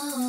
We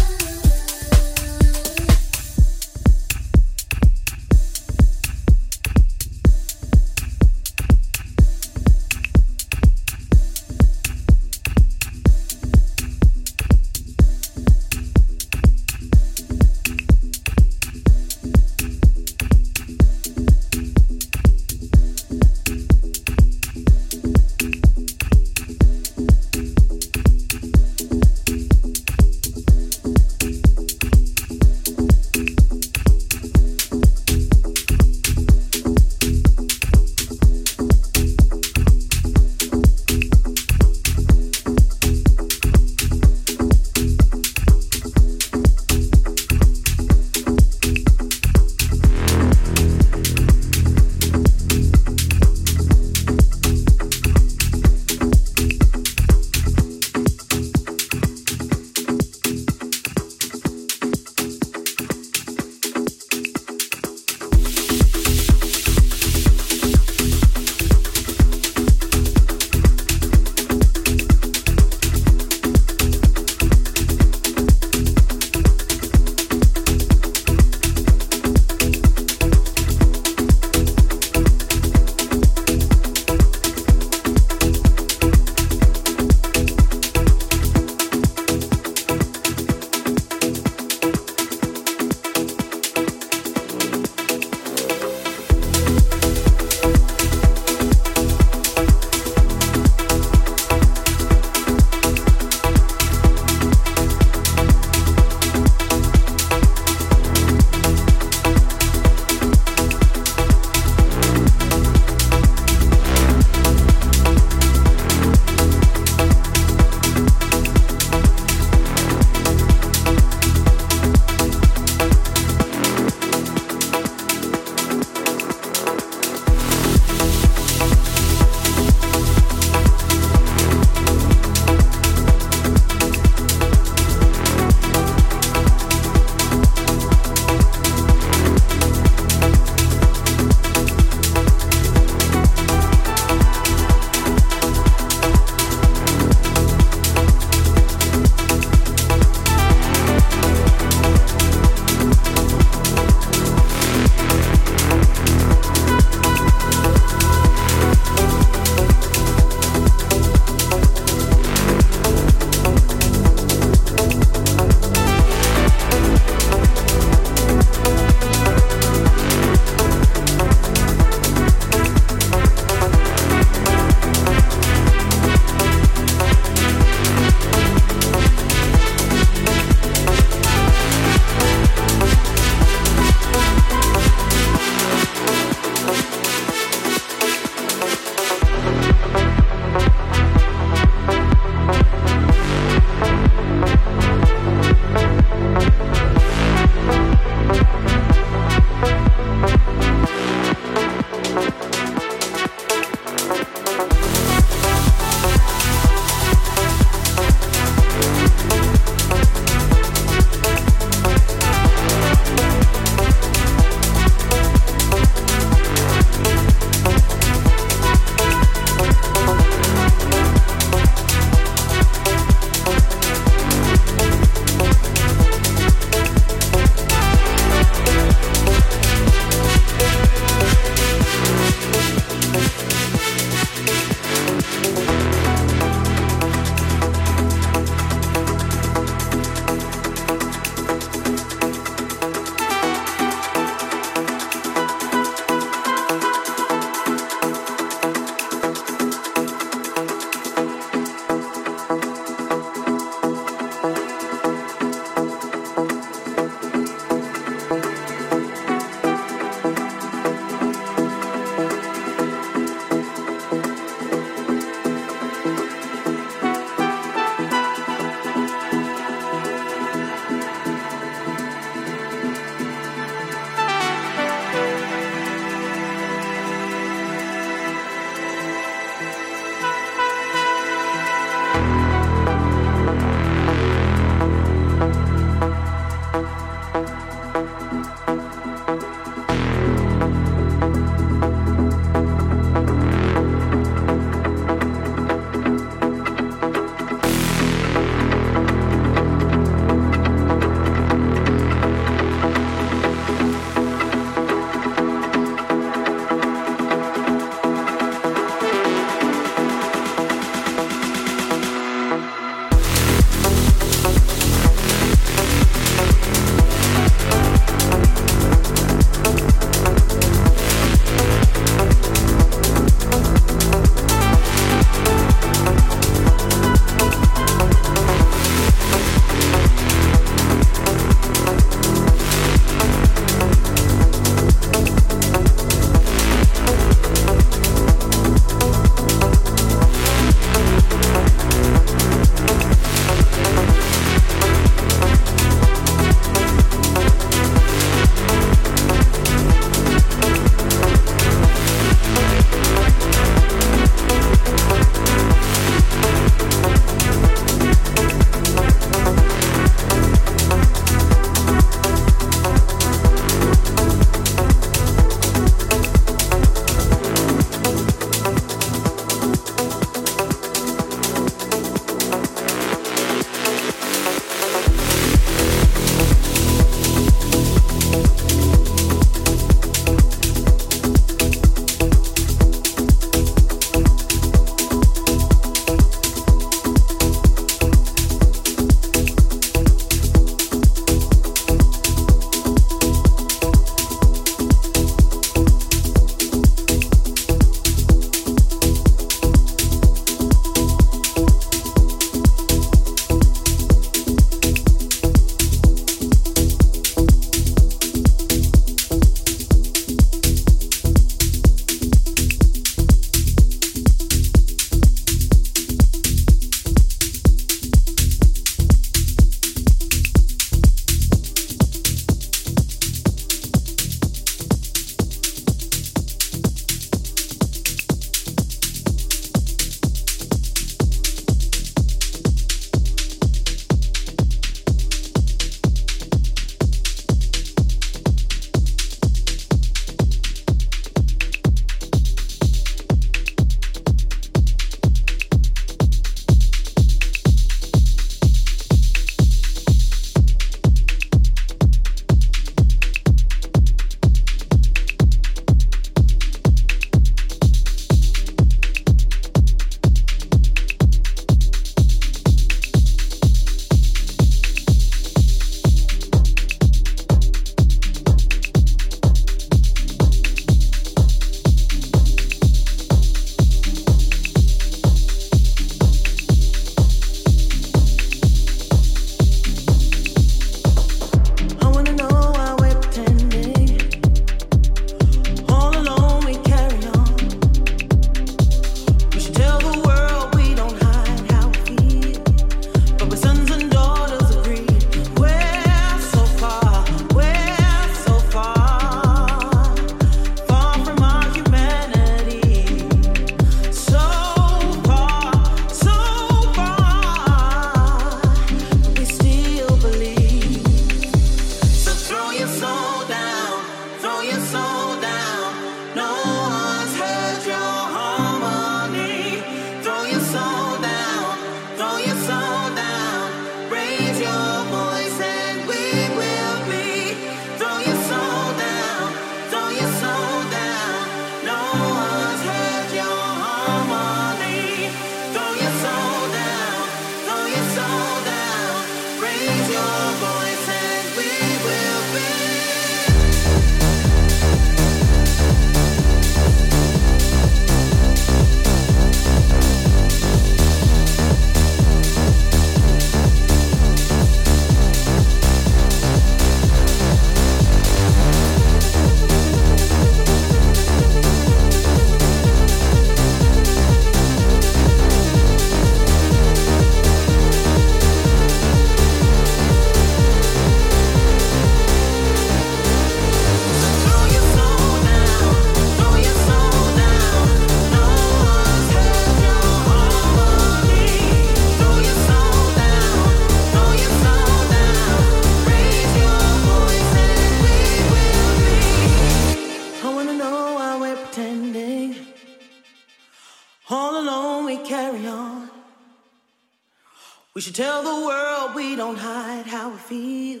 should tell the world we don't hide how we feel.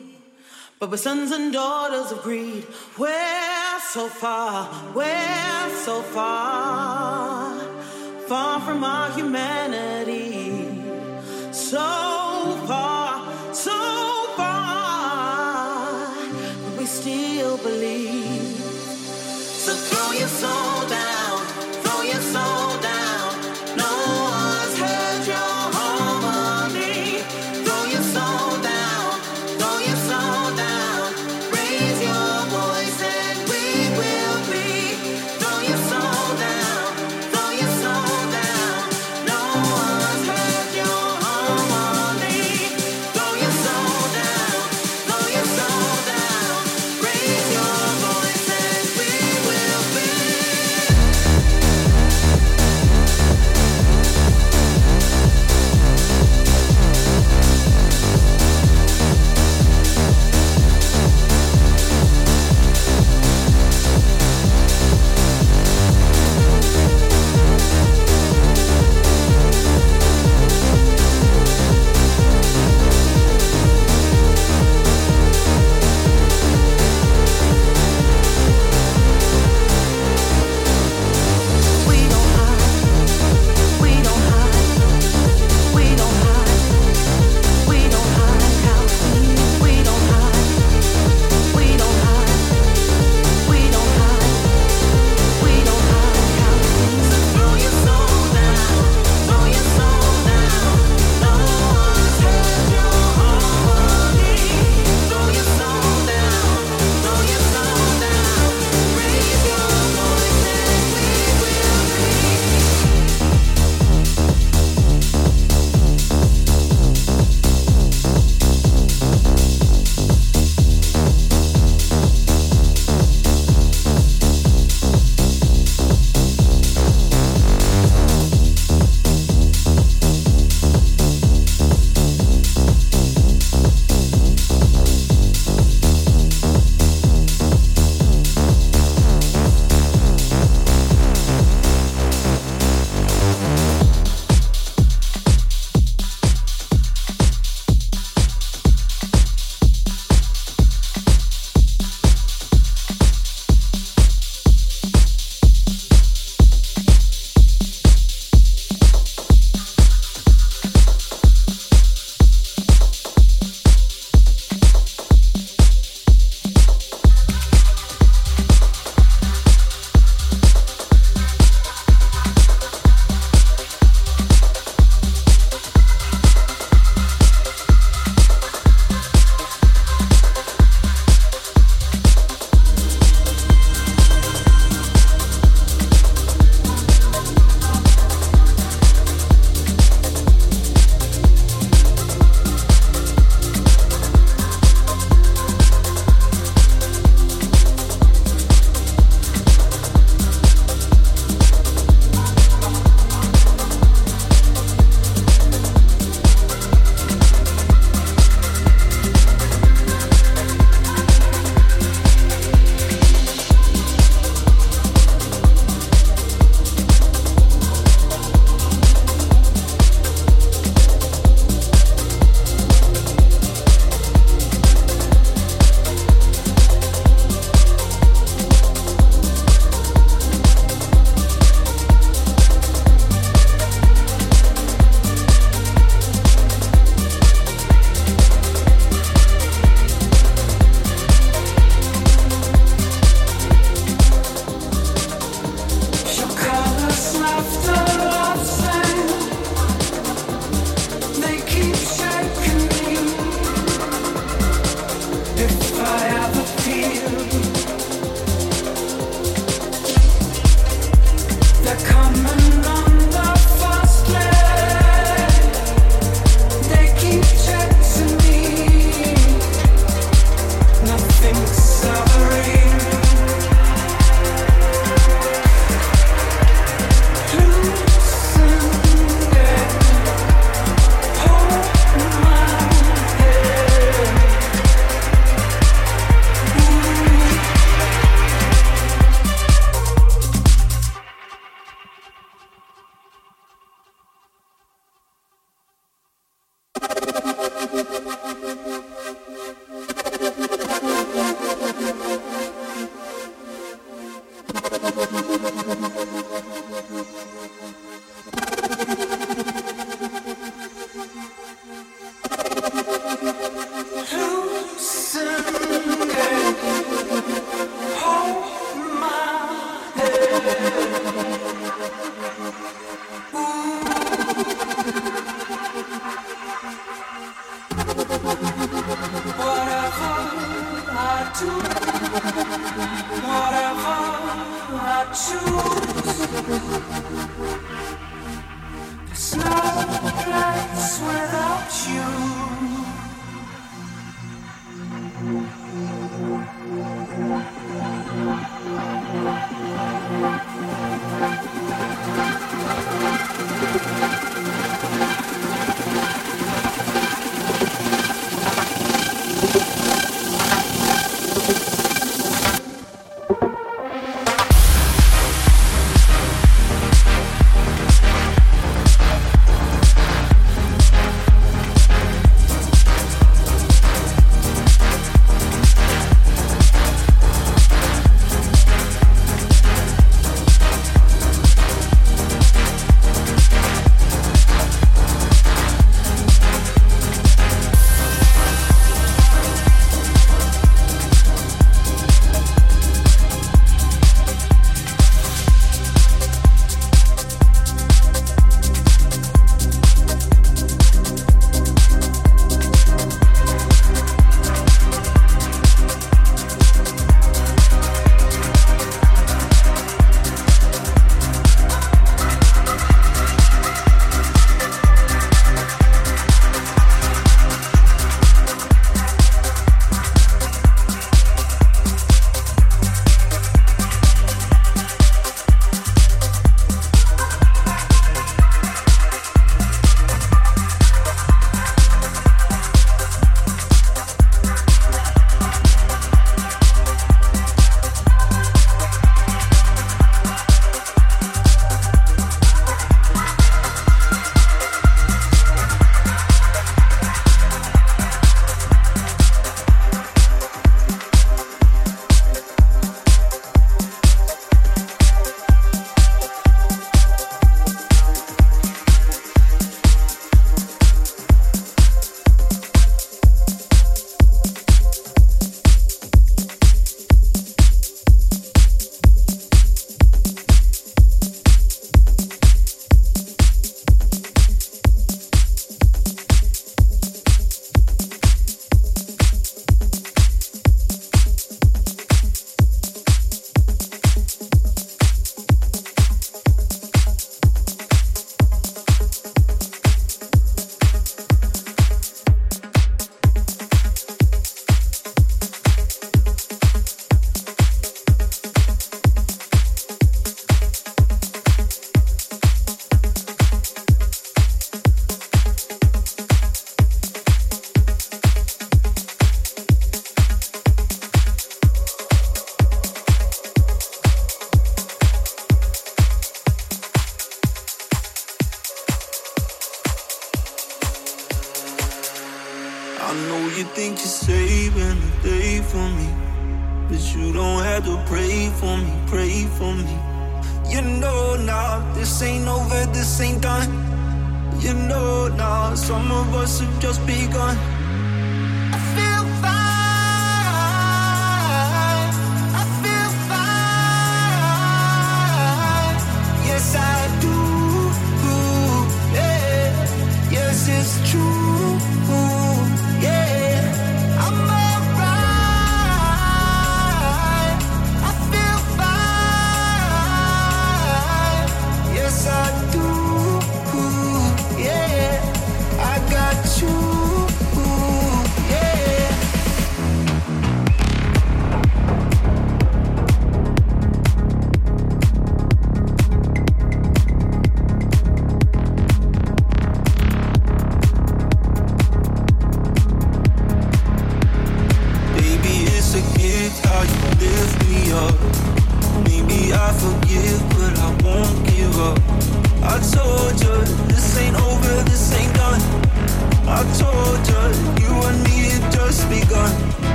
But we're sons and daughters of greed. We're so far, we're so far, far from our humanity. So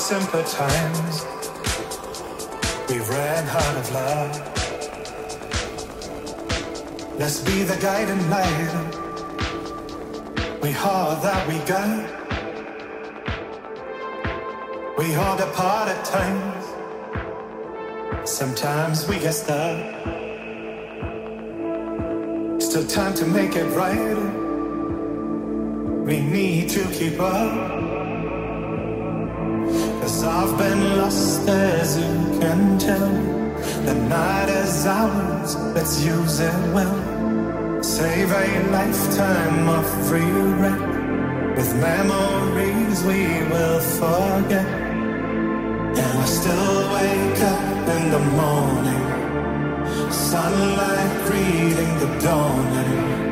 simpler times. We've ran out of love. Let's be the guiding light. We all that we got. We all depart at times. Sometimes we get stuck. Still time to make it right. We need to keep up. I've been lost as you can tell. The night is ours, let's use it well. Save a lifetime of regret. With memories we will forget. And I still wake up in the morning. Sunlight greeting the dawning.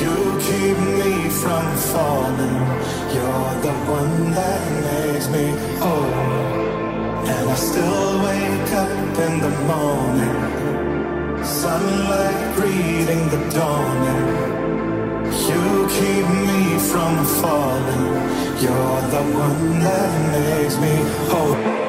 You keep me from falling. You're the one that makes me whole. And I still wake up in the morning. Sunlight greeting the dawning. You keep me from falling. You're the one that makes me whole.